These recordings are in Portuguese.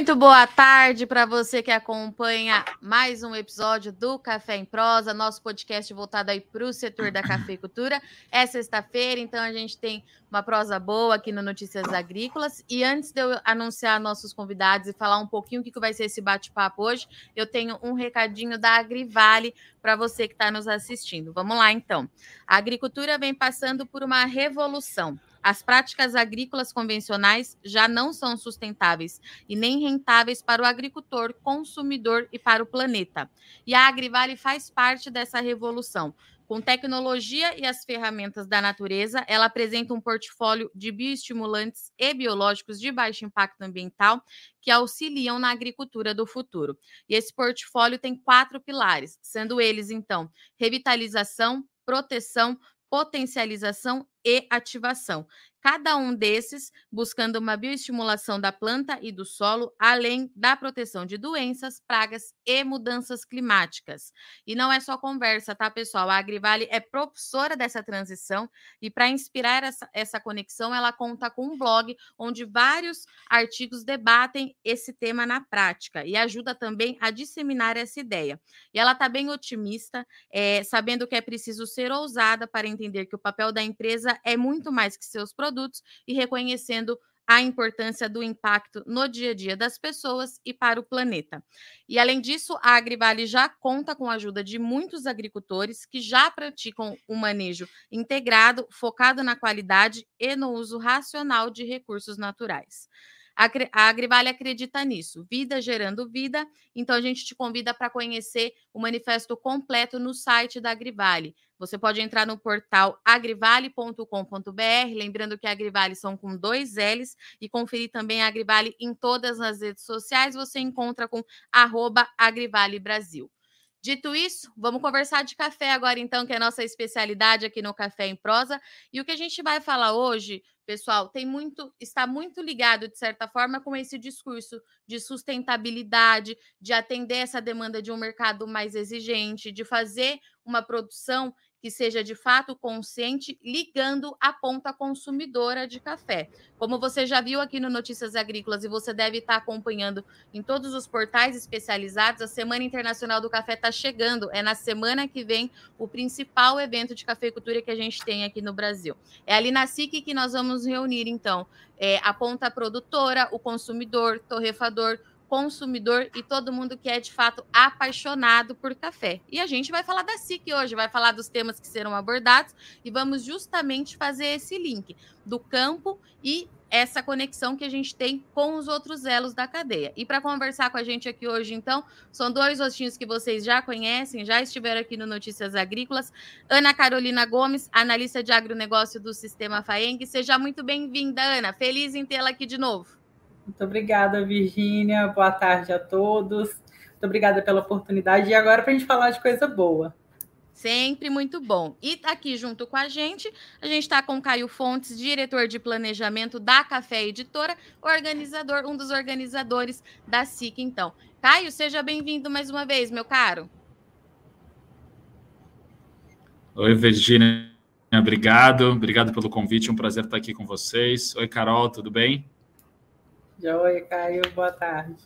Muito boa tarde para você que acompanha mais um episódio do Café em Prosa, nosso podcast voltado aí para o setor da cafeicultura. É sexta-feira, então a gente tem uma prosa boa aqui no Notícias Agrícolas. E antes de eu anunciar nossos convidados e falar um pouquinho o que vai ser esse bate-papo hoje, eu tenho um recadinho da Agrivale para você que está nos assistindo. Vamos lá, então. A agricultura vem passando por uma revolução. As práticas agrícolas convencionais já não são sustentáveis e nem rentáveis para o agricultor, consumidor e para o planeta. E a Agrivale faz parte dessa revolução. Com tecnologia e as ferramentas da natureza, ela apresenta um portfólio de bioestimulantes e biológicos de baixo impacto ambiental que auxiliam na agricultura do futuro. E esse portfólio tem quatro pilares, sendo eles, então, revitalização, proteção, potencialização e ativação. Cada um desses buscando uma bioestimulação da planta e do solo, além da proteção de doenças, pragas e mudanças climáticas. E não é só conversa, tá, pessoal? A Agrivale é propulsora dessa transição e para inspirar essa, essa conexão, ela conta com um blog onde vários artigos debatem esse tema na prática e ajuda também a disseminar essa ideia. E ela está bem otimista, é, sabendo que é preciso ser ousada para entender que o papel da empresa empresa é muito mais que seus produtos e reconhecendo a importância do impacto no dia a dia das pessoas e para o planeta. E além disso, a Agrivale já conta com a ajuda de muitos agricultores que já praticam o um manejo integrado, focado na qualidade e no uso racional de recursos naturais. A Agrivale acredita nisso, vida gerando vida. Então a gente te convida para conhecer o manifesto completo no site da Agrivale. Você pode entrar no portal agrivale.com.br, lembrando que Agrivale são com dois L's, e conferir também a Agrivale em todas as redes sociais. Você encontra com Agrivale Brasil. Dito isso, vamos conversar de café agora, então, que é a nossa especialidade aqui no Café em Prosa. E o que a gente vai falar hoje, pessoal, tem muito, está muito ligado, de certa forma, com esse discurso de sustentabilidade, de atender essa demanda de um mercado mais exigente, de fazer uma produção que seja de fato consciente, ligando a ponta consumidora de café. Como você já viu aqui no Notícias Agrícolas e você deve estar acompanhando em todos os portais especializados, a Semana Internacional do Café está chegando. É na semana que vem o principal evento de cafeicultura que a gente tem aqui no Brasil. É ali na SIC que nós vamos reunir, então, é, a ponta produtora, o consumidor, torrefador, consumidor e todo mundo que é de fato apaixonado por café. E a gente vai falar da SIC hoje, vai falar dos temas que serão abordados e vamos justamente fazer esse link do campo e essa conexão que a gente tem com os outros elos da cadeia. E para conversar com a gente aqui hoje, então, são dois rostinhos que vocês já conhecem, já estiveram aqui no Notícias Agrícolas. Ana Carolina Gomes, analista de agronegócio do Sistema FAENG. Seja muito bem-vinda, Ana. Feliz em tê-la aqui de novo. Muito obrigada, Virgínia. Boa tarde a todos. Muito obrigada pela oportunidade. E agora para a gente falar de coisa boa. Sempre muito bom. E aqui junto com a gente, a gente está com Caio Fontes, diretor de planejamento da Café Editora, organizador, um dos organizadores da SIC, então. Caio, seja bem-vindo mais uma vez, meu caro. Oi, Virgínia. Obrigado, obrigado pelo convite, um prazer estar aqui com vocês. Oi, Carol, tudo bem? Oi, Caio, boa tarde.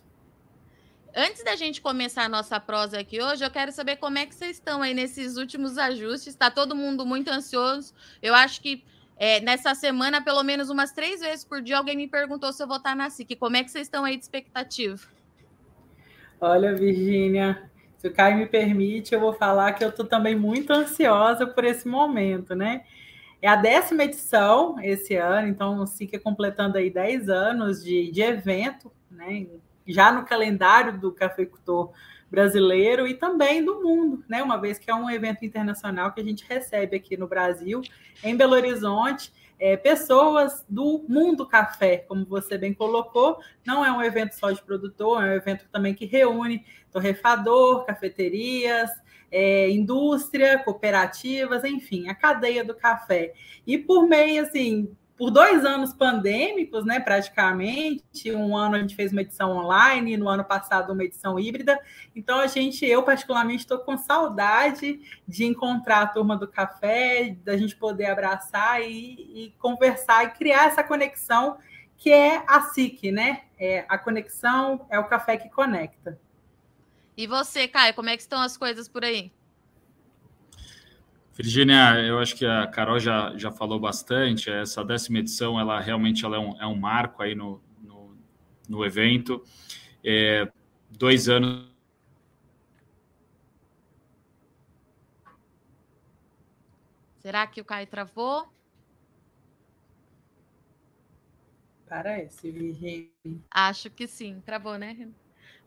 Antes da gente começar a nossa prosa aqui hoje, eu quero saber como é que vocês estão aí nesses últimos ajustes. Está todo mundo muito ansioso. Eu acho que é, nessa semana, pelo menos umas três vezes por dia, alguém me perguntou se eu vou estar na SIC. Como é que vocês estão aí de expectativa? Olha, Virgínia, se o Caio me permite, eu vou falar que eu estou também muito ansiosa por esse momento, né? É a décima edição esse ano, então fica completando aí 10 anos de, de evento, né? Já no calendário do cafeicultor brasileiro e também do mundo, né? Uma vez que é um evento internacional que a gente recebe aqui no Brasil, em Belo Horizonte, é, pessoas do mundo café, como você bem colocou. Não é um evento só de produtor, é um evento também que reúne torrefador, cafeterias, é, indústria, cooperativas, enfim, a cadeia do café. E por meio, assim, por dois anos pandêmicos, né, praticamente, um ano a gente fez uma edição online, no ano passado uma edição híbrida. Então a gente, eu particularmente estou com saudade de encontrar a turma do café, da gente poder abraçar e, e conversar e criar essa conexão que é a SIC, né? É a conexão, é o café que conecta. E você, Caio, como é que estão as coisas por aí? Virginia, eu acho que a Carol já, já falou bastante. Essa décima edição, ela realmente ela é, um, é um marco aí no, no, no evento. É, dois anos. Será que o Caio travou? Parece, Virginia. Acho que sim, travou, né?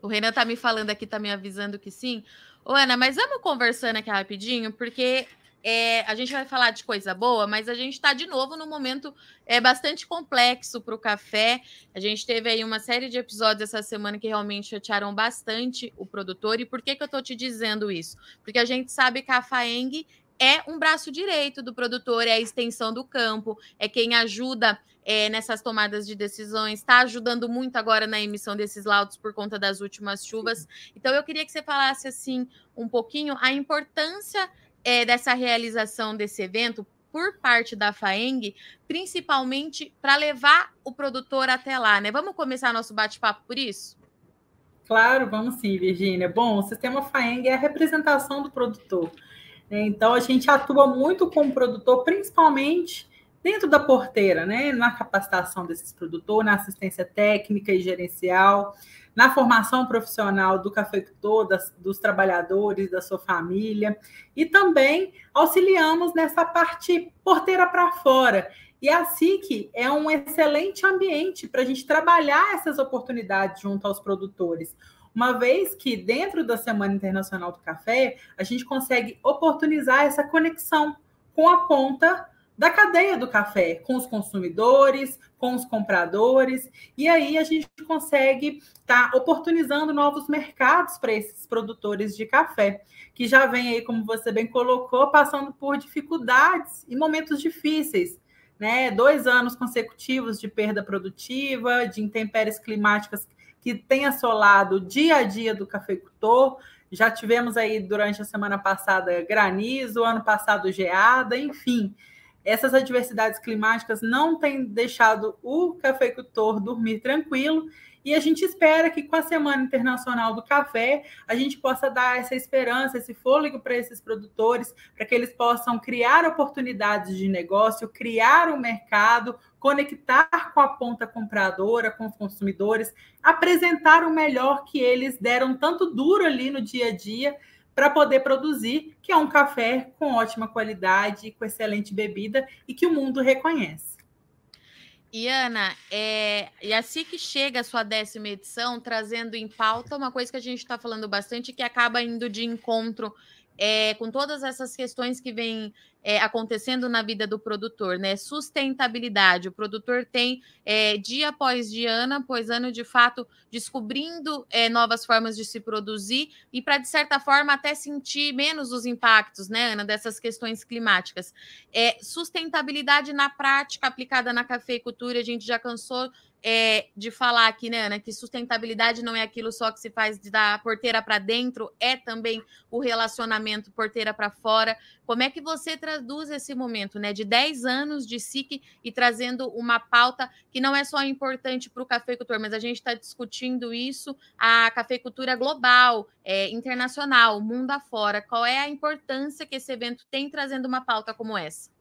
O Renan tá me falando aqui, tá me avisando que sim. Ô, Ana, mas vamos conversando aqui rapidinho, porque é, a gente vai falar de coisa boa, mas a gente está de novo num momento é, bastante complexo para o café. A gente teve aí uma série de episódios essa semana que realmente chatearam bastante o produtor. E por que, que eu estou te dizendo isso? Porque a gente sabe que a Faeng é um braço direito do produtor, é a extensão do campo, é quem ajuda é, nessas tomadas de decisões, está ajudando muito agora na emissão desses laudos por conta das últimas chuvas. Então, eu queria que você falasse assim um pouquinho a importância é, dessa realização desse evento por parte da FAENG, principalmente para levar o produtor até lá, né? Vamos começar nosso bate-papo por isso? Claro, vamos sim, Virgínia. Bom, o sistema FAENG é a representação do produtor. Né? Então, a gente atua muito com o produtor, principalmente dentro da porteira, né? Na capacitação desses produtores, na assistência técnica e gerencial, na formação profissional do cafeicultor, das, dos trabalhadores, da sua família, e também auxiliamos nessa parte porteira para fora. E a SIC é um excelente ambiente para a gente trabalhar essas oportunidades junto aos produtores. Uma vez que dentro da Semana Internacional do Café, a gente consegue oportunizar essa conexão com a ponta da cadeia do café, com os consumidores, com os compradores, e aí a gente consegue estar tá oportunizando novos mercados para esses produtores de café, que já vem aí, como você bem colocou, passando por dificuldades e momentos difíceis. Né, dois anos consecutivos de perda produtiva, de intempéries climáticas que têm assolado o dia a dia do cafeicultor. Já tivemos aí durante a semana passada granizo, ano passado geada, enfim essas adversidades climáticas não têm deixado o cafeicultor dormir tranquilo e a gente espera que com a Semana Internacional do Café a gente possa dar essa esperança, esse fôlego para esses produtores, para que eles possam criar oportunidades de negócio, criar um mercado, conectar com a ponta compradora, com os consumidores, apresentar o melhor que eles deram tanto duro ali no dia a dia para poder produzir, que é um café com ótima qualidade, com excelente bebida e que o mundo reconhece. E Ana, é, e assim que chega a sua décima edição, trazendo em pauta uma coisa que a gente está falando bastante, que acaba indo de encontro é, com todas essas questões que vêm é, acontecendo na vida do produtor, né? Sustentabilidade. O produtor tem é, dia após dia, ano após ano, de fato, descobrindo é, novas formas de se produzir e para, de certa forma, até sentir menos os impactos, né, Ana, dessas questões climáticas. É, sustentabilidade na prática aplicada na cafeicultura, a gente já cansou é, de falar aqui, né, Ana, que sustentabilidade não é aquilo só que se faz da porteira para dentro, é também o relacionamento porteira para fora. Como é que você traduz esse momento, né, de 10 anos de SIC e trazendo uma pauta que não é só importante para o cafeicultor, mas a gente está discutindo isso, a cafeicultura global, é, internacional, mundo afora. Qual é a importância que esse evento tem trazendo uma pauta como essa?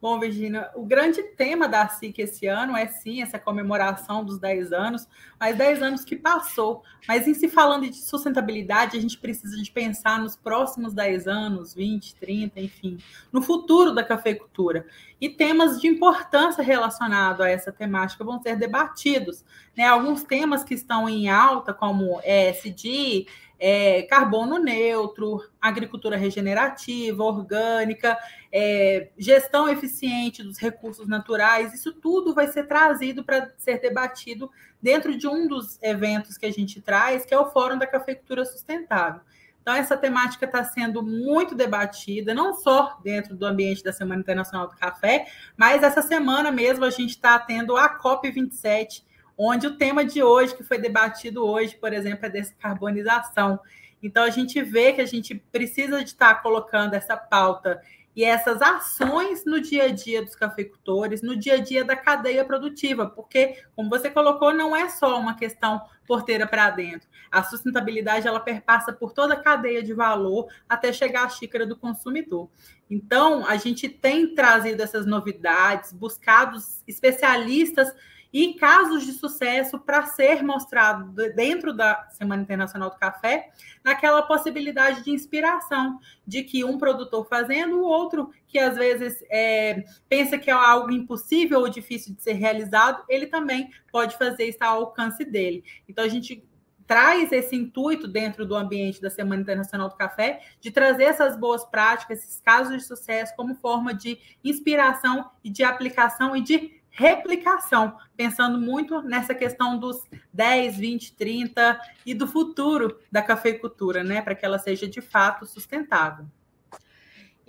Bom, Virginia, o grande tema da SIC esse ano é sim essa comemoração dos 10 anos, mas 10 anos que passou. Mas em se falando de sustentabilidade, a gente precisa de pensar nos próximos 10 anos, 20, 30, enfim, no futuro da cafeicultura. E temas de importância relacionados a essa temática vão ser debatidos. Né? Alguns temas que estão em alta, como ESG, é, carbono neutro, agricultura regenerativa, orgânica, é, gestão eficiente dos recursos naturais, isso tudo vai ser trazido para ser debatido dentro de um dos eventos que a gente traz, que é o Fórum da Cafeicultura Sustentável. Então, essa temática está sendo muito debatida, não só dentro do ambiente da Semana Internacional do Café, mas essa semana mesmo a gente está tendo a COP27, onde o tema de hoje, que foi debatido hoje, por exemplo, é descarbonização. Então, a gente vê que a gente precisa de estar colocando essa pauta e essas ações no dia a dia dos cafeicultores, no dia a dia da cadeia produtiva, porque, como você colocou, não é só uma questão porteira para dentro. A sustentabilidade ela perpassa por toda a cadeia de valor até chegar à xícara do consumidor. Então, a gente tem trazido essas novidades, buscado especialistas e casos de sucesso para ser mostrado dentro da Semana Internacional do Café, naquela possibilidade de inspiração, de que um produtor fazendo, o outro que às vezes é, pensa que é algo impossível ou difícil de ser realizado, ele também pode fazer isso ao alcance dele. Então a gente traz esse intuito dentro do ambiente da Semana Internacional do Café de trazer essas boas práticas, esses casos de sucesso como forma de inspiração e de aplicação e de replicação, pensando muito nessa questão dos 10, 20, 30 e do futuro da cafeicultura, né, para que ela seja de fato sustentável.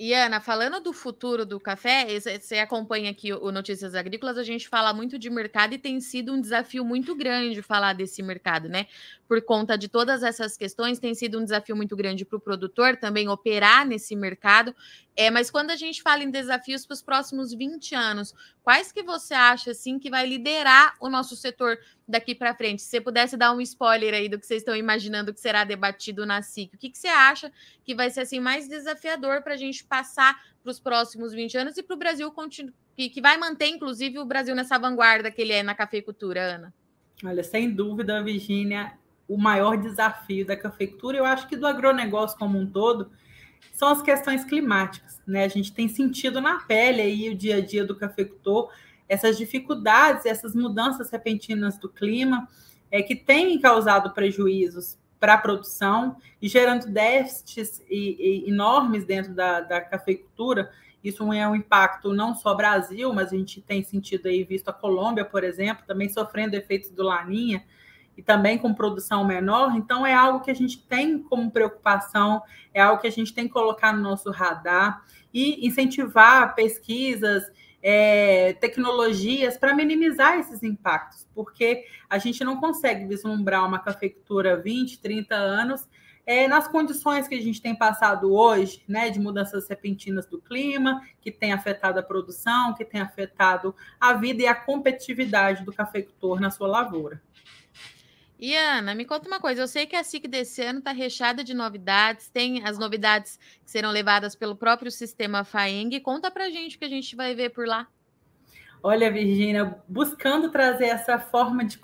E Ana, falando do futuro do café, você acompanha aqui o Notícias Agrícolas, a gente fala muito de mercado e tem sido um desafio muito grande falar desse mercado, né? Por conta de todas essas questões, tem sido um desafio muito grande para o produtor também operar nesse mercado. É, mas quando a gente fala em desafios para os próximos 20 anos, quais que você acha assim que vai liderar o nosso setor daqui para frente? Se você pudesse dar um spoiler aí do que vocês estão imaginando que será debatido na SIC, o que, que você acha que vai ser assim mais desafiador para a gente passar para os próximos 20 anos e para o Brasil que, que vai manter, inclusive, o Brasil nessa vanguarda que ele é na cafeicultura, Ana? Olha, sem dúvida, Virgínia, o maior desafio da cafeicultura, eu acho que do agronegócio como um todo, são as questões climáticas. Né? A gente tem sentido na pele aí o dia a dia do cafeicultor, essas dificuldades, essas mudanças repentinas do clima, é, que têm causado prejuízos para a produção e gerando déficits e, e enormes dentro da, da cafeicultura. Isso é um impacto não só Brasil, mas a gente tem sentido aí, visto a Colômbia, por exemplo, também sofrendo efeitos do Laninha, e também com produção menor, então é algo que a gente tem como preocupação, é algo que a gente tem que colocar no nosso radar e incentivar pesquisas, é, tecnologias para minimizar esses impactos, porque a gente não consegue vislumbrar uma cafeicultura 20, 30 anos é, nas condições que a gente tem passado hoje, né, de mudanças repentinas do clima, que tem afetado a produção, que tem afetado a vida e a competitividade do cafeicultor na sua lavoura. E Ana, me conta uma coisa. Eu sei que a SIC desse ano está recheada de novidades, tem as novidades que serão levadas pelo próprio sistema FAENG. Conta para gente o que a gente vai ver por lá. Olha, Virgínia, buscando trazer essa forma de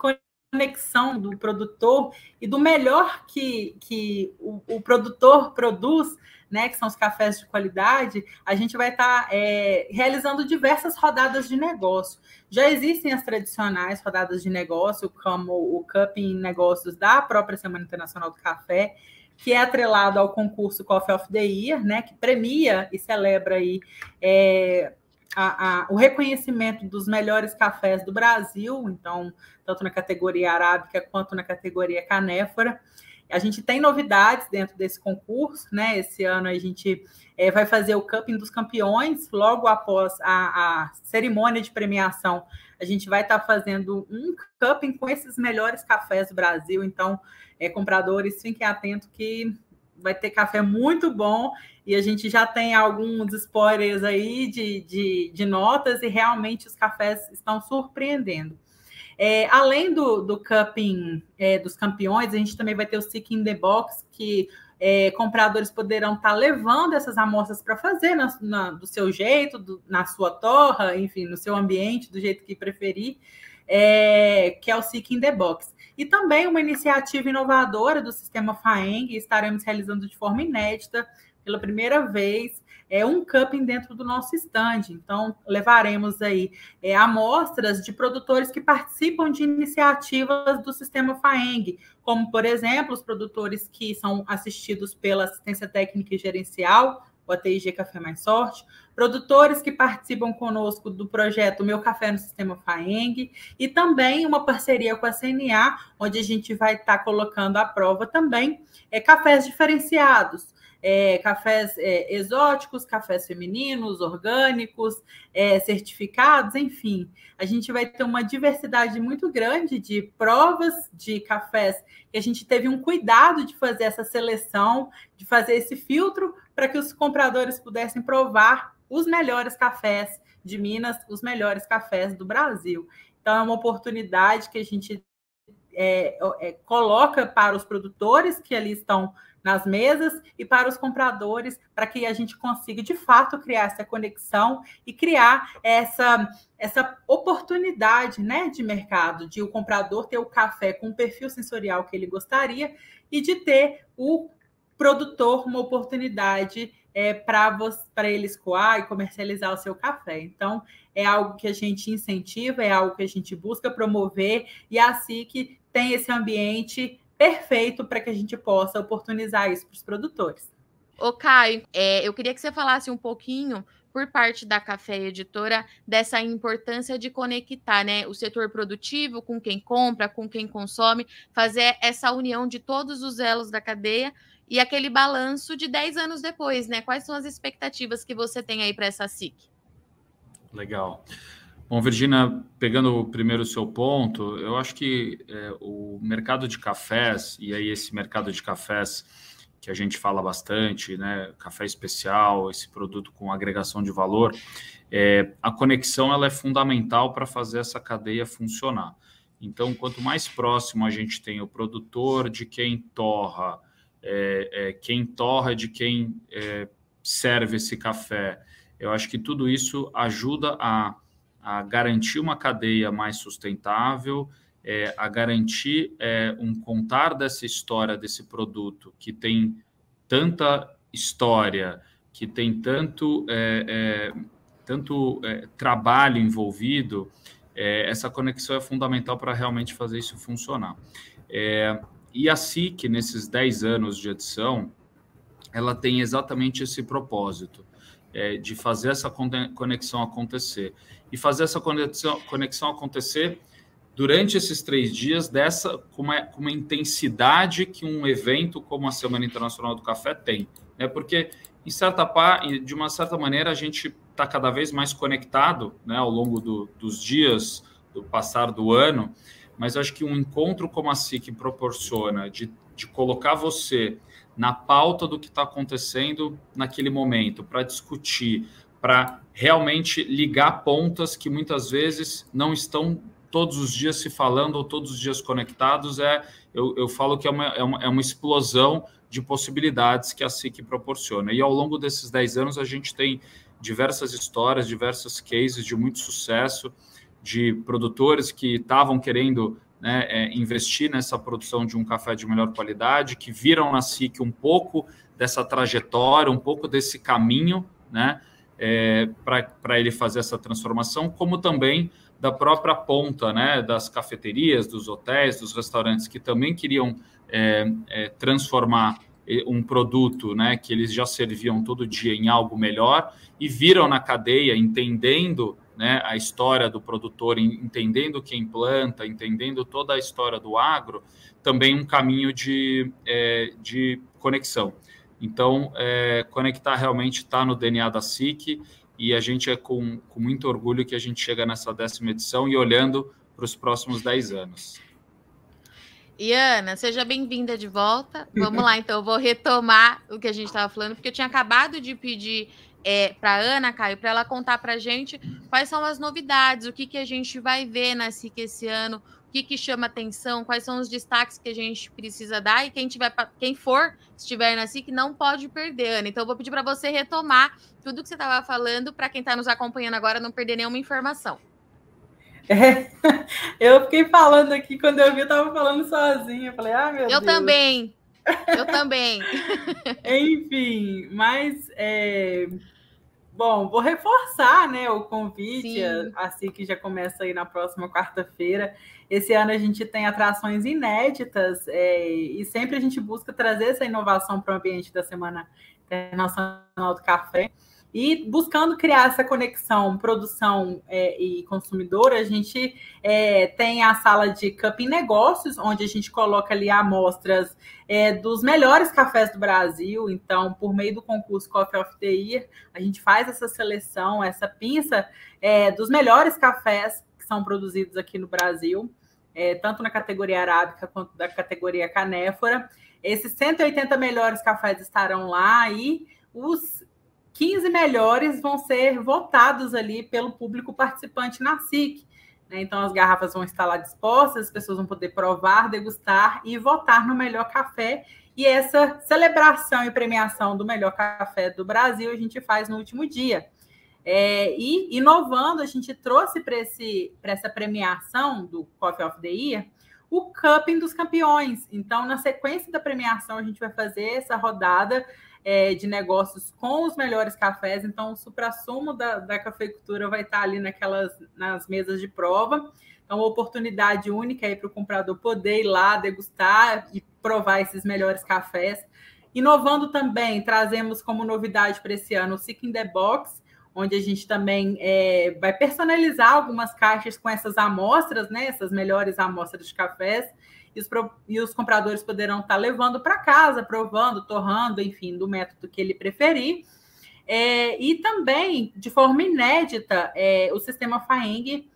conexão do produtor e do melhor que, que o, o produtor produz né, que são os cafés de qualidade, a gente vai estar tá, é, realizando diversas rodadas de negócio. Já existem as tradicionais rodadas de negócio, como o Cupping Negócios da própria Semana Internacional do Café, que é atrelado ao concurso Coffee of the Year, né, que premia e celebra aí é, a, a, o reconhecimento dos melhores cafés do Brasil, então, tanto na categoria arábica quanto na categoria canéfora. A gente tem novidades dentro desse concurso, né? Esse ano a gente é, vai fazer o Cupping dos Campeões, logo após a, a cerimônia de premiação. A gente vai estar tá fazendo um Cupping com esses melhores cafés do Brasil. Então, é, compradores, fiquem atentos que vai ter café muito bom e a gente já tem alguns spoilers aí de, de, de notas e realmente os cafés estão surpreendendo. É, além do, do cupping é, dos campeões, a gente também vai ter o Seek in the Box, que é, compradores poderão estar tá levando essas amostras para fazer na, na, do seu jeito, do, na sua torra, enfim, no seu ambiente, do jeito que preferir, é, que é o Seek in the Box. E também uma iniciativa inovadora do sistema FAENG, estaremos realizando de forma inédita, pela primeira vez, é, um cupping dentro do nosso stand. Então, levaremos aí é, amostras de produtores que participam de iniciativas do sistema FAENG, como, por exemplo, os produtores que são assistidos pela assistência técnica e gerencial, o ATIG Café Mais Sorte, produtores que participam conosco do projeto Meu Café no Sistema FAENG, e também uma parceria com a CNA, onde a gente vai estar colocando à prova também é, cafés diferenciados, é, cafés é, exóticos, cafés femininos, orgânicos, é, certificados, enfim. A gente vai ter uma diversidade muito grande de provas de cafés a gente teve um cuidado de fazer essa seleção, de fazer esse filtro para que os compradores pudessem provar os melhores cafés de Minas, os melhores cafés do Brasil. Então, é uma oportunidade que a gente é, é, coloca para os produtores que ali estão nas mesas e para os compradores, para que a gente consiga de fato criar essa conexão e criar essa, essa oportunidade né, de mercado, de o comprador ter o café com o perfil sensorial que ele gostaria e de ter o produtor uma oportunidade é, para ele escoar e comercializar o seu café. Então, é algo que a gente incentiva, é algo que a gente busca promover, e a SIC tem esse ambiente perfeito para que a gente possa oportunizar isso para os produtores. Ô, Caio, é, eu queria que você falasse um pouquinho por parte da Café Editora dessa importância de conectar né, o setor produtivo com quem compra, com quem consome, fazer essa união de todos os elos da cadeia e aquele balanço de 10 anos depois, né? Quais são as expectativas que você tem aí para essa SIC? Legal. Bom, Virginia, pegando primeiro o seu ponto, eu acho que é, o mercado de cafés, e aí esse mercado de cafés que a gente fala bastante, né, café especial, esse produto com agregação de valor, é, a conexão ela é fundamental para fazer essa cadeia funcionar. Então, quanto mais próximo a gente tem o produtor de quem torra, é, é, quem torra de quem é, serve esse café, eu acho que tudo isso ajuda a a garantir uma cadeia mais sustentável, é, a garantir é, um contar dessa história desse produto que tem tanta história, que tem tanto, é, é tanto é, trabalho envolvido, é, essa conexão é fundamental para realmente fazer isso funcionar. e a SIC, nesses 10 anos de edição, ela tem exatamente esse propósito, de fazer essa conexão acontecer e fazer essa conexão, conexão acontecer durante esses três dias dessa com uma, com uma, intensidade que um evento como a Semana Internacional do Café tem, né? Porque em certa de uma certa maneira a gente está cada vez mais conectado, né? Ao longo do, dos dias do passar do ano, mas acho que um encontro como a SIC proporciona de, de colocar você na pauta do que está acontecendo naquele momento para discutir, para realmente ligar pontas que muitas vezes não estão todos os dias se falando ou todos os dias conectados. É, eu, eu falo que é uma, é, uma, é uma explosão de possibilidades que a SIC proporciona. E ao longo desses 10 anos, a gente tem diversas histórias, diversos cases de muito sucesso, de produtores que estavam querendo né, é, investir nessa produção de um café de melhor qualidade, que viram na SIC um pouco dessa trajetória, um pouco desse caminho, né? é, para ele fazer essa transformação, como também da própria ponta, né, das cafeterias, dos hotéis, dos restaurantes que também queriam é, é, transformar um produto, né, que eles já serviam todo dia em algo melhor e viram na cadeia, entendendo né, a história do produtor, entendendo quem planta, entendendo toda a história do agro, também um caminho de, é, de conexão. Então, é, conectar realmente está no DNA da SIC e a gente é com, com muito orgulho que a gente chega nessa décima edição e olhando para os próximos 10 anos. Iana, seja bem-vinda de volta. Vamos lá, então, eu vou retomar o que a gente estava falando, porque eu tinha acabado de pedir é, para a Ana, Caio, para ela contar para a gente quais são as novidades, o que, que a gente vai ver na SIC esse ano, o que, que chama atenção, quais são os destaques que a gente precisa dar e quem tiver, quem for, estiver na SIC, não pode perder, Ana. Então, eu vou pedir para você retomar tudo que você estava falando, para quem está nos acompanhando agora não perder nenhuma informação. É, eu fiquei falando aqui, quando eu vi, eu estava falando sozinha. Eu falei, ah, meu eu Deus. Eu também. Eu também. Enfim, mas é, Bom, vou reforçar né, o convite, assim que já começa aí na próxima quarta-feira. Esse ano a gente tem atrações inéditas é, e sempre a gente busca trazer essa inovação para o ambiente da Semana Internacional do Café. E buscando criar essa conexão produção é, e consumidor, a gente é, tem a sala de Cup Negócios, onde a gente coloca ali amostras é, dos melhores cafés do Brasil. Então, por meio do concurso Coffee of the Year, a gente faz essa seleção, essa pinça é, dos melhores cafés que são produzidos aqui no Brasil, é, tanto na categoria arábica quanto da categoria canéfora. Esses 180 melhores cafés estarão lá e os 15 melhores vão ser votados ali pelo público participante na SIC. Né? Então, as garrafas vão estar lá dispostas, as pessoas vão poder provar, degustar e votar no melhor café. E essa celebração e premiação do melhor café do Brasil a gente faz no último dia. É, e inovando, a gente trouxe para essa premiação do Coffee of the Year o Cupping dos Campeões. Então, na sequência da premiação, a gente vai fazer essa rodada é, de negócios com os melhores cafés. Então, o supra-sumo da, da cafeicultura vai estar ali naquelas nas mesas de prova. Então, uma oportunidade única aí para o comprador poder ir lá degustar e provar esses melhores cafés. Inovando também, trazemos como novidade para esse ano o Seek in the Box, onde a gente também é, vai personalizar algumas caixas com essas amostras, né? Essas melhores amostras de cafés e os, e os compradores poderão estar levando para casa, provando, torrando, enfim, do método que ele preferir. É, e também, de forma inédita, é, o sistema FAENG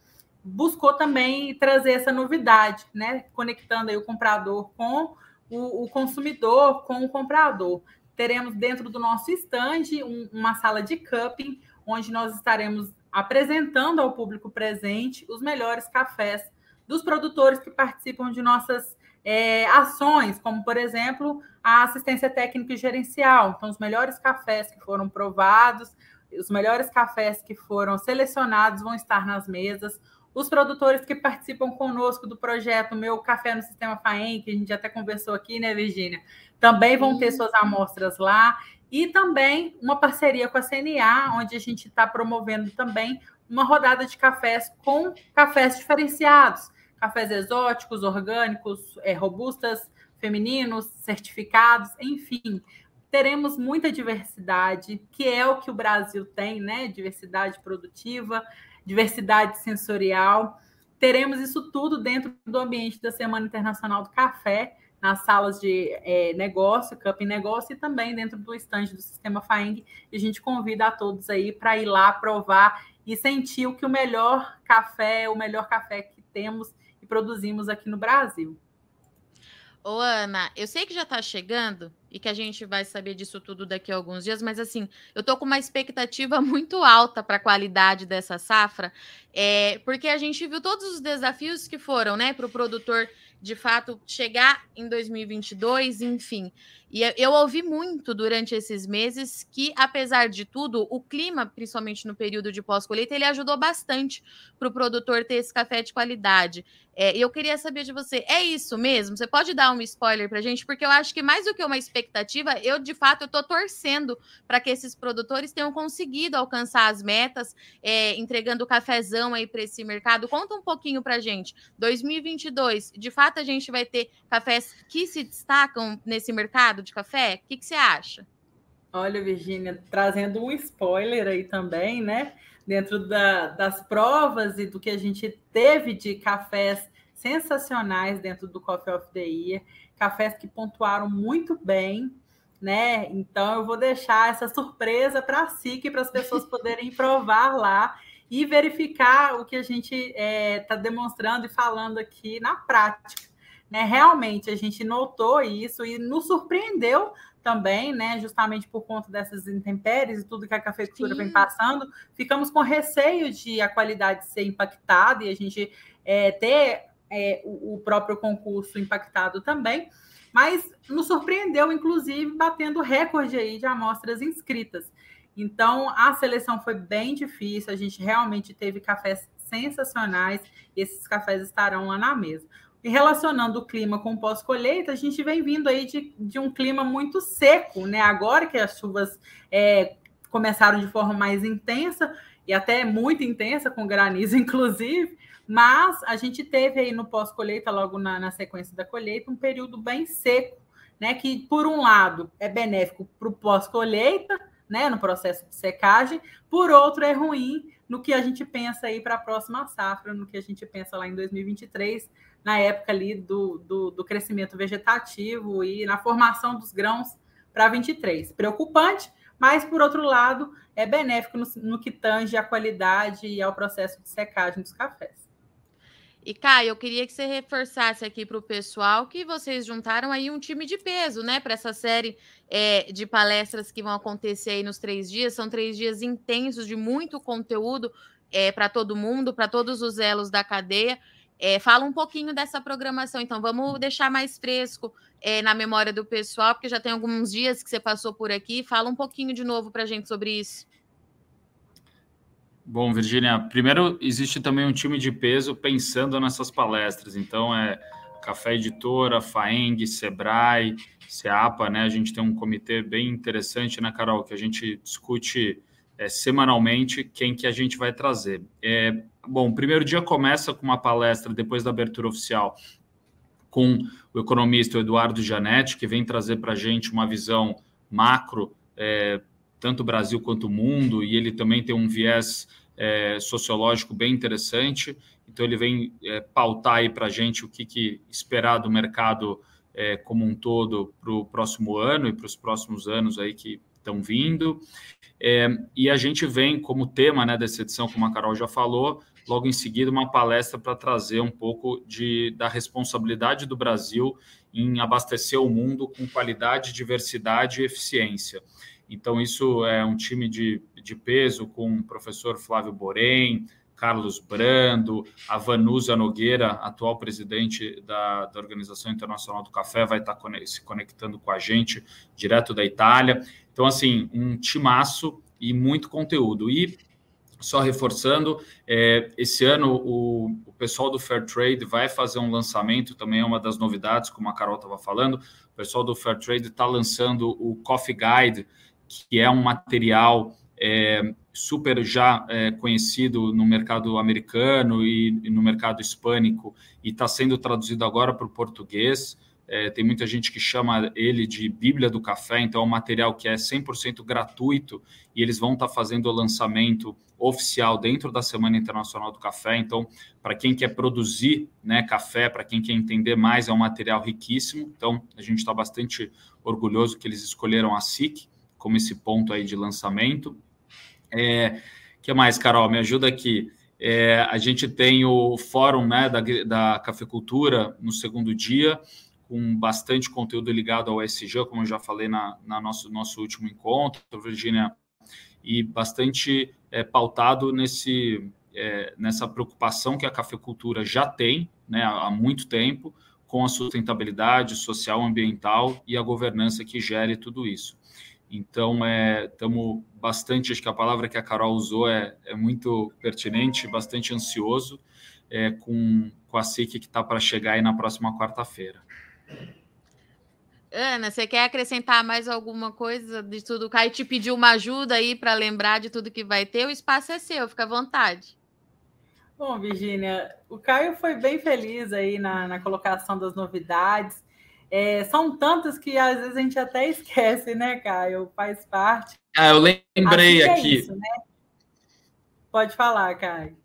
buscou também trazer essa novidade, né? Conectando o comprador com o, o consumidor, com o comprador. Teremos dentro do nosso estande um, uma sala de cupping, onde nós estaremos apresentando ao público presente os melhores cafés dos produtores que participam de nossas é, ações, como, por exemplo, a assistência técnica e gerencial. Então, os melhores cafés que foram provados, os melhores cafés que foram selecionados vão estar nas mesas. Os produtores que participam conosco do projeto Meu Café no Sistema FAEM, que a gente até conversou aqui, né, Virgínia? Também vão ter suas amostras lá. E também uma parceria com a CNA, onde a gente está promovendo também uma rodada de cafés com cafés diferenciados cafés exóticos, orgânicos, é, robustas, femininos, certificados, enfim. Teremos muita diversidade, que é o que o Brasil tem, né? Diversidade produtiva, diversidade sensorial. Teremos isso tudo dentro do ambiente da Semana Internacional do Café, nas salas de é, negócio, Cup Negócio, e também dentro do estande do Sistema FAENG. E a gente convida a todos aí para ir lá provar e sentir o que o melhor café, o melhor café que temos produzimos aqui no Brasil. Ô, Ana, eu sei que já está chegando e que a gente vai saber disso tudo daqui a alguns dias, mas assim, eu tô com uma expectativa muito alta para a qualidade dessa safra, é, porque a gente viu todos os desafios que foram, né, para o produtor de fato chegar em 2022, enfim. E eu ouvi muito durante esses meses que, apesar de tudo, o clima, principalmente no período de pós-colheita, ele ajudou bastante para o produtor ter esse café de qualidade. É, eu queria saber de você, é isso mesmo? Você pode dar um spoiler para gente? Porque eu acho que mais do que uma expectativa, eu de fato estou torcendo para que esses produtores tenham conseguido alcançar as metas, é, entregando cafezão aí para esse mercado. Conta um pouquinho para gente. 2022, de fato a gente vai ter cafés que se destacam nesse mercado de café? O que, que você acha? Olha, Virgínia, trazendo um spoiler aí também, né? Dentro da, das provas e do que a gente teve de cafés sensacionais dentro do Coffee of the Year, cafés que pontuaram muito bem, né? Então eu vou deixar essa surpresa para a SIC, para as pessoas poderem provar lá e verificar o que a gente está é, tá demonstrando e falando aqui na prática. Né? Realmente a gente notou isso e nos surpreendeu também, né? Justamente por conta dessas intempéries e tudo que a cafeicultura Sim. vem passando, ficamos com receio de a qualidade ser impactada e a gente é, ter é, o, o próprio concurso impactado também. Mas nos surpreendeu, inclusive, batendo recorde aí de amostras inscritas. Então, a seleção foi bem difícil, a gente realmente teve cafés sensacionais, e esses cafés estarão lá na mesa. E relacionando o clima com pós-colheita, a gente vem vindo aí de, de um clima muito seco, né? Agora que as chuvas é, começaram de forma mais intensa, e até muito intensa, com granizo, inclusive, mas a gente teve aí no pós-colheita, logo na, na sequência da colheita, um período bem seco, né? Que, por um lado, é benéfico para o pós-colheita, né, no processo de secagem, por outro é ruim no que a gente pensa aí para a próxima safra, no que a gente pensa lá em 2023, na época ali do, do, do crescimento vegetativo e na formação dos grãos para 23. Preocupante, mas por outro lado é benéfico no, no que tange à qualidade e ao processo de secagem dos cafés. E, Caio, eu queria que você reforçasse aqui para o pessoal que vocês juntaram aí um time de peso, né, para essa série é, de palestras que vão acontecer aí nos três dias. São três dias intensos de muito conteúdo é, para todo mundo, para todos os elos da cadeia. É, fala um pouquinho dessa programação, então vamos deixar mais fresco é, na memória do pessoal, porque já tem alguns dias que você passou por aqui. Fala um pouquinho de novo para a gente sobre isso. Bom, Virginia, primeiro existe também um time de peso pensando nessas palestras. Então é Café Editora, Faeng, Sebrae, Seapa, né? A gente tem um comitê bem interessante, né, Carol, que a gente discute é, semanalmente quem que a gente vai trazer. É, bom, o primeiro dia começa com uma palestra depois da abertura oficial com o economista Eduardo Janetti, que vem trazer para a gente uma visão macro é, tanto Brasil quanto o mundo, e ele também tem um viés é, sociológico bem interessante. Então, ele vem é, pautar aí para a gente o que, que, esperar do mercado é, como um todo para o próximo ano e para os próximos anos aí que estão vindo. É, e a gente vem como tema né, dessa edição, como a Carol já falou, logo em seguida uma palestra para trazer um pouco de, da responsabilidade do Brasil em abastecer o mundo com qualidade, diversidade e eficiência. Então, isso é um time de, de peso com o professor Flávio Borém, Carlos Brando, a Vanusa Nogueira, atual presidente da, da Organização Internacional do Café, vai estar se conectando com a gente direto da Itália. Então, assim, um timaço e muito conteúdo. E só reforçando, é, esse ano o, o, pessoal do Fair Trade vai fazer um lançamento, também é uma das novidades, como a Carol estava falando. O pessoal do Fair Trade está lançando o Coffee Guide, que é um material é, super já é, conhecido no mercado americano e, e no mercado hispânico e está sendo traduzido agora para o português. É, tem muita gente que chama ele de Bíblia do Café, então é um material que é 100% gratuito e eles vão estar tá fazendo o lançamento oficial dentro da Semana Internacional do Café. Então, para quem quer produzir né, café, para quem quer entender mais, é um material riquíssimo. Então, a gente está bastante orgulhoso que eles escolheram a SIC como esse ponto aí de lançamento. É, que mais, Carol? Me ajuda aqui. É, a gente tem o fórum né, da, da cafecultura no segundo dia, com bastante conteúdo ligado ao SG, como eu já falei na, na nosso, nosso último encontro, Virginia, e bastante é, pautado nesse, é, nessa preocupação que a cafecultura já tem né, há muito tempo com a sustentabilidade social, ambiental e a governança que gere tudo isso. Então, estamos é, bastante, acho que a palavra que a Carol usou é, é muito pertinente, bastante ansioso é, com, com a SIC que está para chegar aí na próxima quarta-feira. Ana, você quer acrescentar mais alguma coisa de tudo? O Caio te pediu uma ajuda aí para lembrar de tudo que vai ter. O espaço é seu, fica à vontade. Bom, Virginia, o Caio foi bem feliz aí na, na colocação das novidades. É, são tantas que às vezes a gente até esquece, né, Caio? Faz parte. Ah, eu lembrei assim aqui. É isso, né? Pode falar, Caio.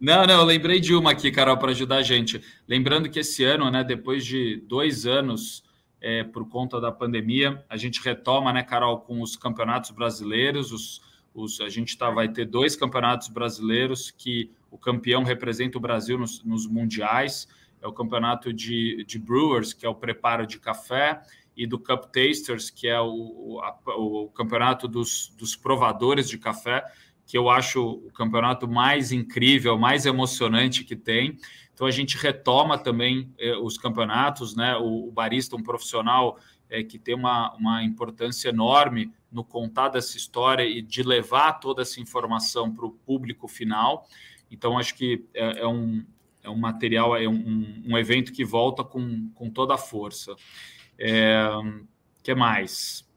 Não, não, eu lembrei de uma aqui, Carol, para ajudar a gente. Lembrando que esse ano, né, depois de dois anos é, por conta da pandemia, a gente retoma, né, Carol, com os campeonatos brasileiros. Os, os, a gente tá, vai ter dois campeonatos brasileiros que o campeão representa o Brasil nos, nos mundiais é o campeonato de, de Brewers, que é o preparo de café, e do Cup Tasters, que é o, a, o campeonato dos, dos provadores de café, que eu acho o campeonato mais incrível, mais emocionante que tem. Então a gente retoma também eh, os campeonatos, né? O, o barista, um profissional eh, que tem uma, uma importância enorme no contar dessa história e de levar toda essa informação para o público final. Então acho que é, é um, é um material, é um, um evento que volta com, com toda a força. É, que mais?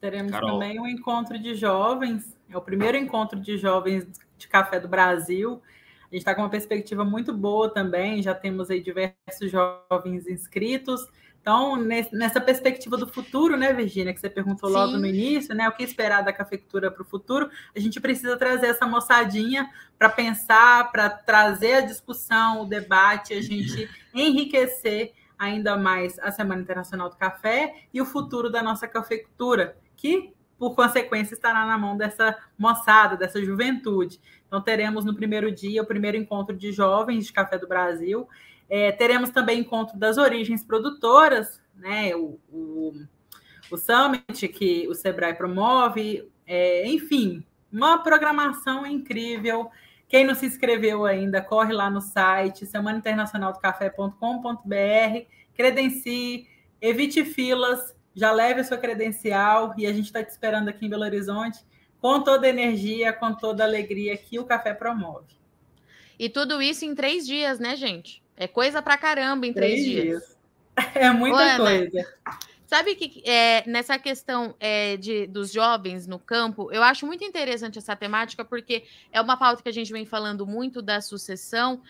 Teremos Carol. também um encontro de jovens, é o primeiro encontro de jovens de café do Brasil. A gente está com uma perspectiva muito boa também, já temos aí diversos jovens inscritos. Então, nessa perspectiva do futuro, né, Virginia, que você perguntou Sim. logo no início, né, o que esperar da cafeicultura para o futuro, a gente precisa trazer essa moçadinha para pensar, para trazer a discussão, o debate, a gente enriquecer ainda mais a Semana Internacional do Café e o futuro da nossa cafeicultura, que por consequência, estará na mão dessa moçada, dessa juventude. Então, teremos no primeiro dia o primeiro encontro de jovens de café do Brasil. É, teremos também encontro das origens produtoras, né? O, o, o Summit que o Sebrae promove, é, enfim, uma programação incrível. Quem não se inscreveu ainda, corre lá no site semanainternacionaldocafé.com.br, credencie, evite filas, já leve a sua credencial e a gente está te esperando aqui em Belo Horizonte com toda a energia, com toda a alegria que o café promove. E tudo isso em três dias, né, gente? É coisa pra caramba em três, três dias. dias. É muita Ana, coisa. Sabe que é, nessa questão é, de, dos jovens no campo, eu acho muito interessante essa temática, porque é uma pauta que a gente vem falando muito da sucessão,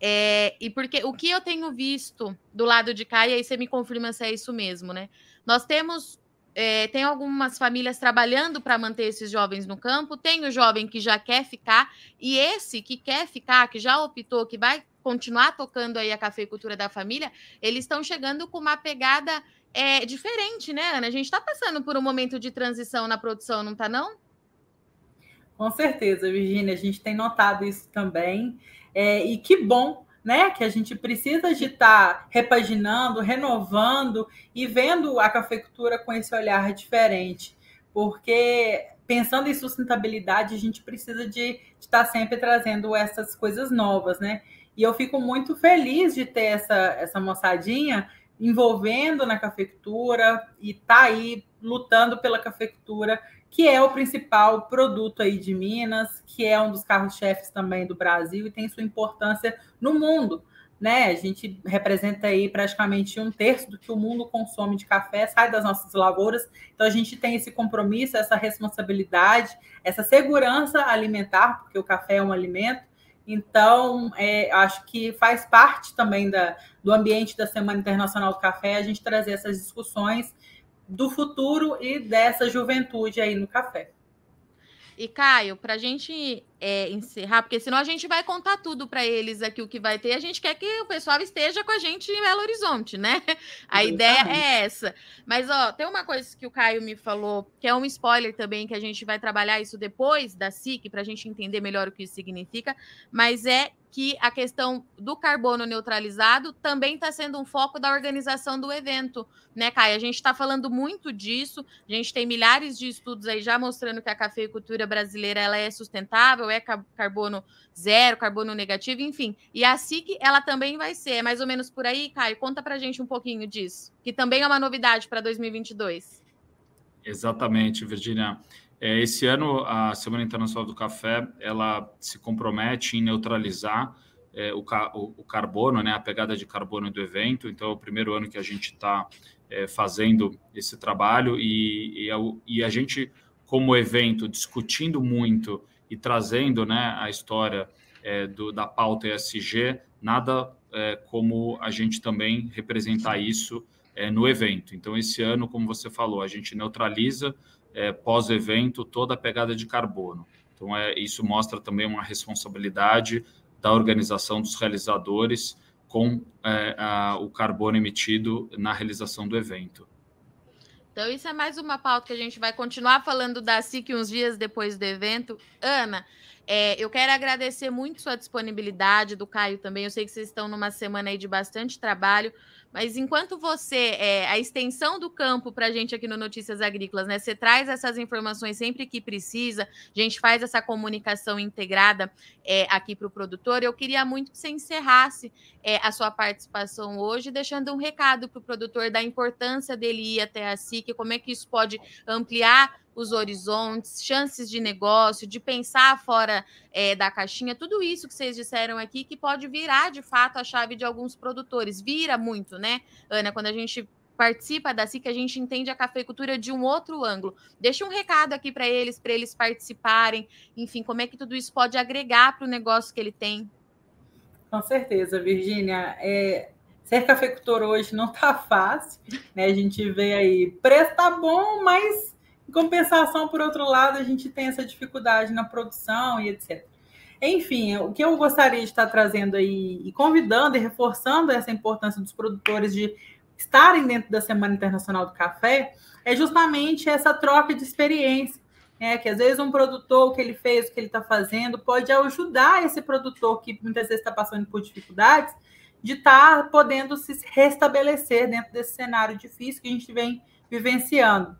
é, e porque o que eu tenho visto do lado de cá, e aí você me confirma se é isso mesmo, né? Nós temos é, tem algumas famílias trabalhando para manter esses jovens no campo, tem o jovem que já quer ficar, e esse que quer ficar, que já optou, que vai continuar tocando aí a cafeicultura da família, eles estão chegando com uma pegada é, diferente, né, Ana? A gente está passando por um momento de transição na produção, não está, não? Com certeza, Virginia, a gente tem notado isso também. É, e que bom né? Que a gente precisa de estar tá repaginando, renovando e vendo a cafeicultura com esse olhar diferente. Porque pensando em sustentabilidade, a gente precisa de estar tá sempre trazendo essas coisas novas, né? E eu fico muito feliz de ter essa, essa moçadinha envolvendo na cafeicultura e tá aí lutando pela cafeicultura que é o principal produto aí de Minas, que é um dos carros-chefes também do Brasil e tem sua importância no mundo. Né? A gente representa aí praticamente um terço do que o mundo consome de café, sai das nossas lavouras. Então a gente tem esse compromisso, essa responsabilidade, essa segurança alimentar, porque o café é um alimento. Então, é, acho que faz parte também da, do ambiente da Semana Internacional do Café a gente trazer essas discussões do futuro e dessa juventude aí no café. E Caio, para a gente é, encerrar, porque senão a gente vai contar tudo para eles aqui o que vai ter. A gente quer que o pessoal esteja com a gente em Belo Horizonte, né? A ideia é essa. Mas ó, tem uma coisa que o Caio me falou, que é um spoiler também, que a gente vai trabalhar isso depois da SIC para a gente entender melhor o que isso significa. Mas é que a questão do carbono neutralizado também está sendo um foco da organização do evento, né, Caio? A gente está falando muito disso, a gente tem milhares de estudos aí já mostrando que a cafeicultura brasileira ela é sustentável, é carbono zero, carbono negativo, enfim. E a SIC, ela também vai ser, é mais ou menos por aí, Caio? Conta para gente um pouquinho disso, que também é uma novidade para 2022. Exatamente, Virginia. É, esse ano, a Semana Internacional do Café, ela se compromete em neutralizar é, o, carbono, né, a pegada de carbono do evento. Então, é o primeiro ano que a gente está é, fazendo esse trabalho e, a, gente, como evento, discutindo muito e trazendo né, a história é, do, da pauta ESG, nada é, como a gente também representar isso é, no evento. Então, esse ano, como você falou, a gente neutraliza é, pós-evento toda a pegada de carbono. Então, é, isso mostra também uma responsabilidade da organização dos realizadores com é, a, o carbono emitido na realização do evento. Então, isso é mais uma pauta que a gente vai continuar falando da SIC uns dias depois do evento. Ana, é, eu quero agradecer muito sua disponibilidade, do Caio também. Eu sei que vocês estão numa semana aí de bastante trabalho. Mas enquanto você, é, a extensão do campo para a gente aqui no Notícias Agrícolas, né? Você traz essas informações sempre que precisa, a gente faz essa comunicação integrada é, aqui para o produtor. Eu queria muito que você encerrasse é, a sua participação hoje, deixando um recado para o produtor da importância dele ir até a SIC, como é que isso pode ampliar os horizontes, chances de negócio, de pensar fora é, da caixinha, tudo isso que vocês disseram aqui, que pode virar de fato a chave de alguns produtores. Vira muito, né, Ana, quando a gente participa da SIC, a gente entende a cafeicultura de um outro ângulo. Deixa um recado aqui para eles, para eles participarem, enfim, como é que tudo isso pode agregar para o negócio que ele tem. Com certeza, Virgínia. É, ser cafeicultor hoje não está fácil, né? A gente vê aí, preço tá bom, mas em compensação, por outro lado, a gente tem essa dificuldade na produção e etc. Enfim, o que eu gostaria de estar trazendo aí e convidando e reforçando essa importância dos produtores de estarem dentro da Semana Internacional do Café é justamente essa troca de experiência. É, que às vezes um produtor, o que ele fez, o que ele está fazendo, pode ajudar esse produtor que muitas vezes está passando por dificuldades, de estar tá podendo se restabelecer dentro desse cenário difícil que a gente vem vivenciando.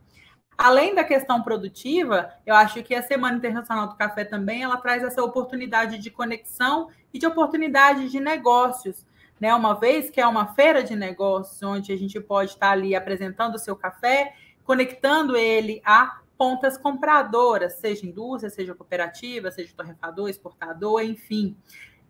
Além da questão produtiva, eu acho que a Semana Internacional do Café também ela traz essa oportunidade de conexão e de oportunidade de negócios. Né? Uma vez que é uma feira de negócios, onde a gente pode estar ali apresentando o seu café, conectando ele a pontas compradoras, seja indústria, seja cooperativa, seja torrefador, exportador, enfim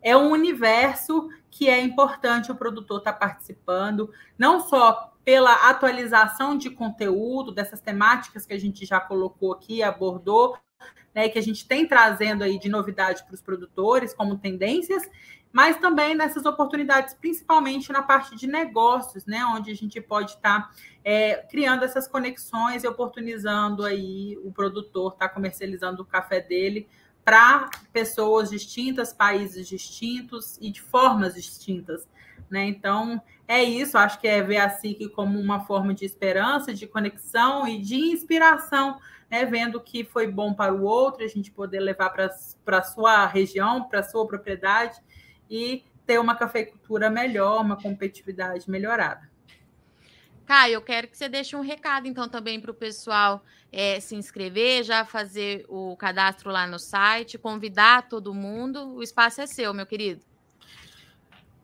é um universo que é importante o produtor estar tá participando, não só pela atualização de conteúdo dessas temáticas que a gente já colocou aqui, abordou, né, que a gente tem trazendo aí de novidade para os produtores como tendências, mas também nessas oportunidades, principalmente na parte de negócios, né, onde a gente pode estar tá, é, criando essas conexões e oportunizando aí o produtor estar tá comercializando o café dele para pessoas distintas, países distintos e de formas distintas. Né? Então, é isso, acho que é ver a SIC como uma forma de esperança, de conexão e de inspiração, né? vendo que foi bom para o outro, a gente poder levar para a sua região, para a sua propriedade e ter uma cafeicultura melhor, uma competitividade melhorada. Caio, eu quero que você deixe um recado, então, também para o pessoal é, se inscrever, já fazer o cadastro lá no site, convidar todo mundo. O espaço é seu, meu querido.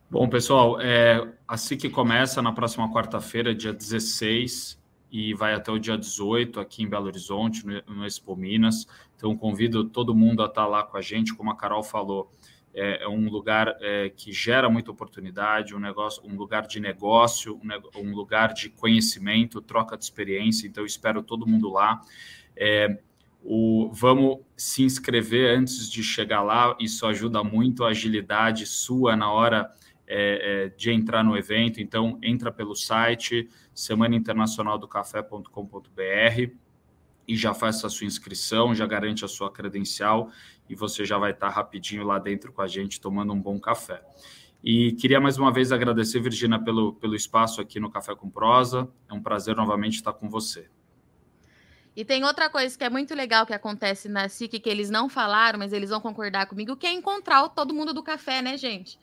Bom, pessoal, é, assim que começa na próxima quarta-feira, dia 16, e vai até o dia 18 aqui em Belo Horizonte, no, no Expo Minas. Então, convido todo mundo a estar lá com a gente, como a Carol falou é, é um lugar é, que gera muita oportunidade, um negócio, um lugar de negócio, um, um, lugar de conhecimento, troca de experiência. Então, espero todo mundo lá. É, o, vamos se inscrever antes de chegar lá, isso ajuda muito a agilidade sua na hora é, é, de entrar no evento. Então, entra pelo site semanainternacionaldocafé.com.br e já faça a sua inscrição, já garante a sua credencial e você já vai estar rapidinho lá dentro com a gente tomando um bom café. E queria mais uma vez agradecer, Virginia, pelo, pelo espaço aqui no Café com Prosa. É um prazer novamente estar com você. E tem outra coisa que é muito legal que acontece na SIC, que eles não falaram, mas eles vão concordar comigo, que é encontrar todo mundo do café, né, gente?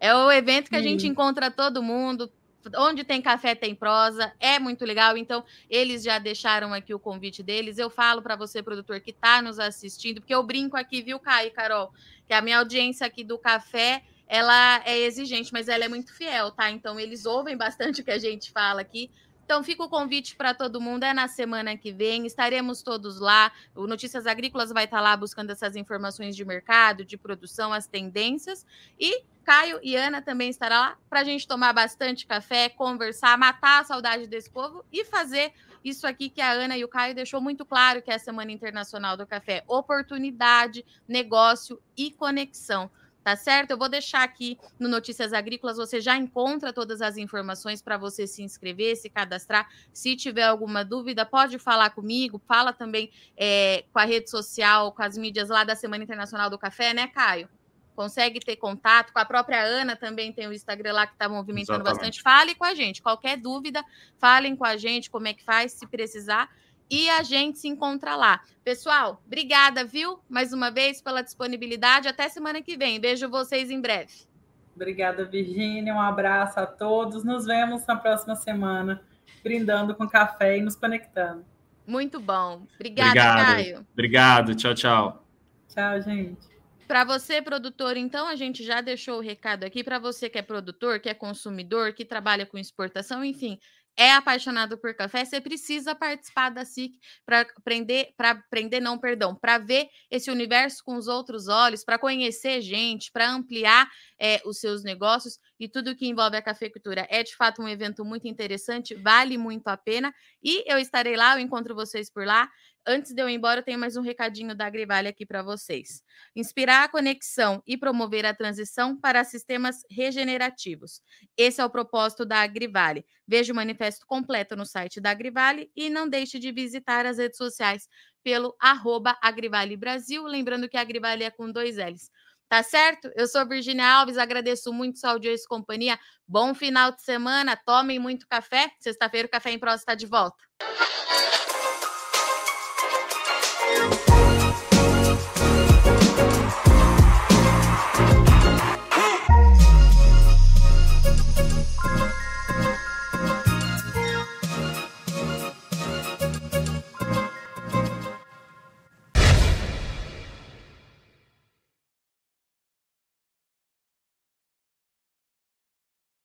É o evento que a gente encontra todo mundo, onde tem café tem prosa, é muito legal. Então, eles já deixaram aqui o convite deles. Eu falo para você, produtor, que está nos assistindo, porque eu brinco aqui, viu, Caio e Carol, que a minha audiência aqui do café ela é exigente, mas ela é muito fiel, tá? Então, eles ouvem bastante o que a gente fala aqui. Então, fica o convite para todo mundo. É na semana que vem. Estaremos todos lá. O Notícias Agrícolas vai estar tá lá buscando essas informações de mercado, de produção, as tendências. E Caio e Ana também estará lá para a gente tomar bastante café, conversar, matar a saudade desse povo e fazer isso aqui que a Ana e o Caio deixou muito claro que é a Semana Internacional do Café. Oportunidade, negócio e conexão tá certo? Eu vou deixar aqui no Notícias Agrícolas, você já encontra todas as informações para você se inscrever, se cadastrar. Se tiver alguma dúvida, pode falar comigo, fala também é, com a rede social, com as mídias lá da Semana Internacional do Café, né, Caio? Consegue ter contato com a própria Ana, também tem o Instagram lá que está movimentando Exatamente. bastante. Fale com a gente. Qualquer dúvida, falem com a gente como é que faz, se precisar e a gente se encontra lá. Pessoal, obrigada, viu? Mais uma vez pela disponibilidade. Até semana que vem. Vejo vocês em breve. Obrigada, Virgínia. Um abraço a todos. Nos vemos na próxima semana, brindando com café e nos conectando. Muito bom. Obrigada, Obrigado. Caio. Obrigado. Tchau, tchau. Tchau, gente. Para você, produtor, então, a gente já deixou o recado aqui. Para você que é produtor, que é consumidor, que trabalha com exportação, enfim, é apaixonado por café, você precisa participar da SIC para aprender, para aprender, não, perdão, para ver esse universo com os outros olhos, para conhecer gente, para ampliar é, os seus negócios e tudo que envolve a cafeicultura. É de fato um evento muito interessante, vale muito a pena. E eu estarei lá, eu encontro vocês por lá. Antes de eu ir embora, eu tenho mais um recadinho da Agrivale aqui para vocês. Inspirar a conexão e promover a transição para sistemas regenerativos. Esse é o propósito da Agrivale. Veja o manifesto completo no site da Agrivale e não deixe de visitar as redes sociais pelo Agrivale Brasil. Lembrando que a Agrivale é com dois L's. Tá certo? Eu sou Virginia Alves, agradeço muito sua audiência e companhia. Bom final de semana, tomem muito café. Sexta-feira o Café em Prosa está de volta.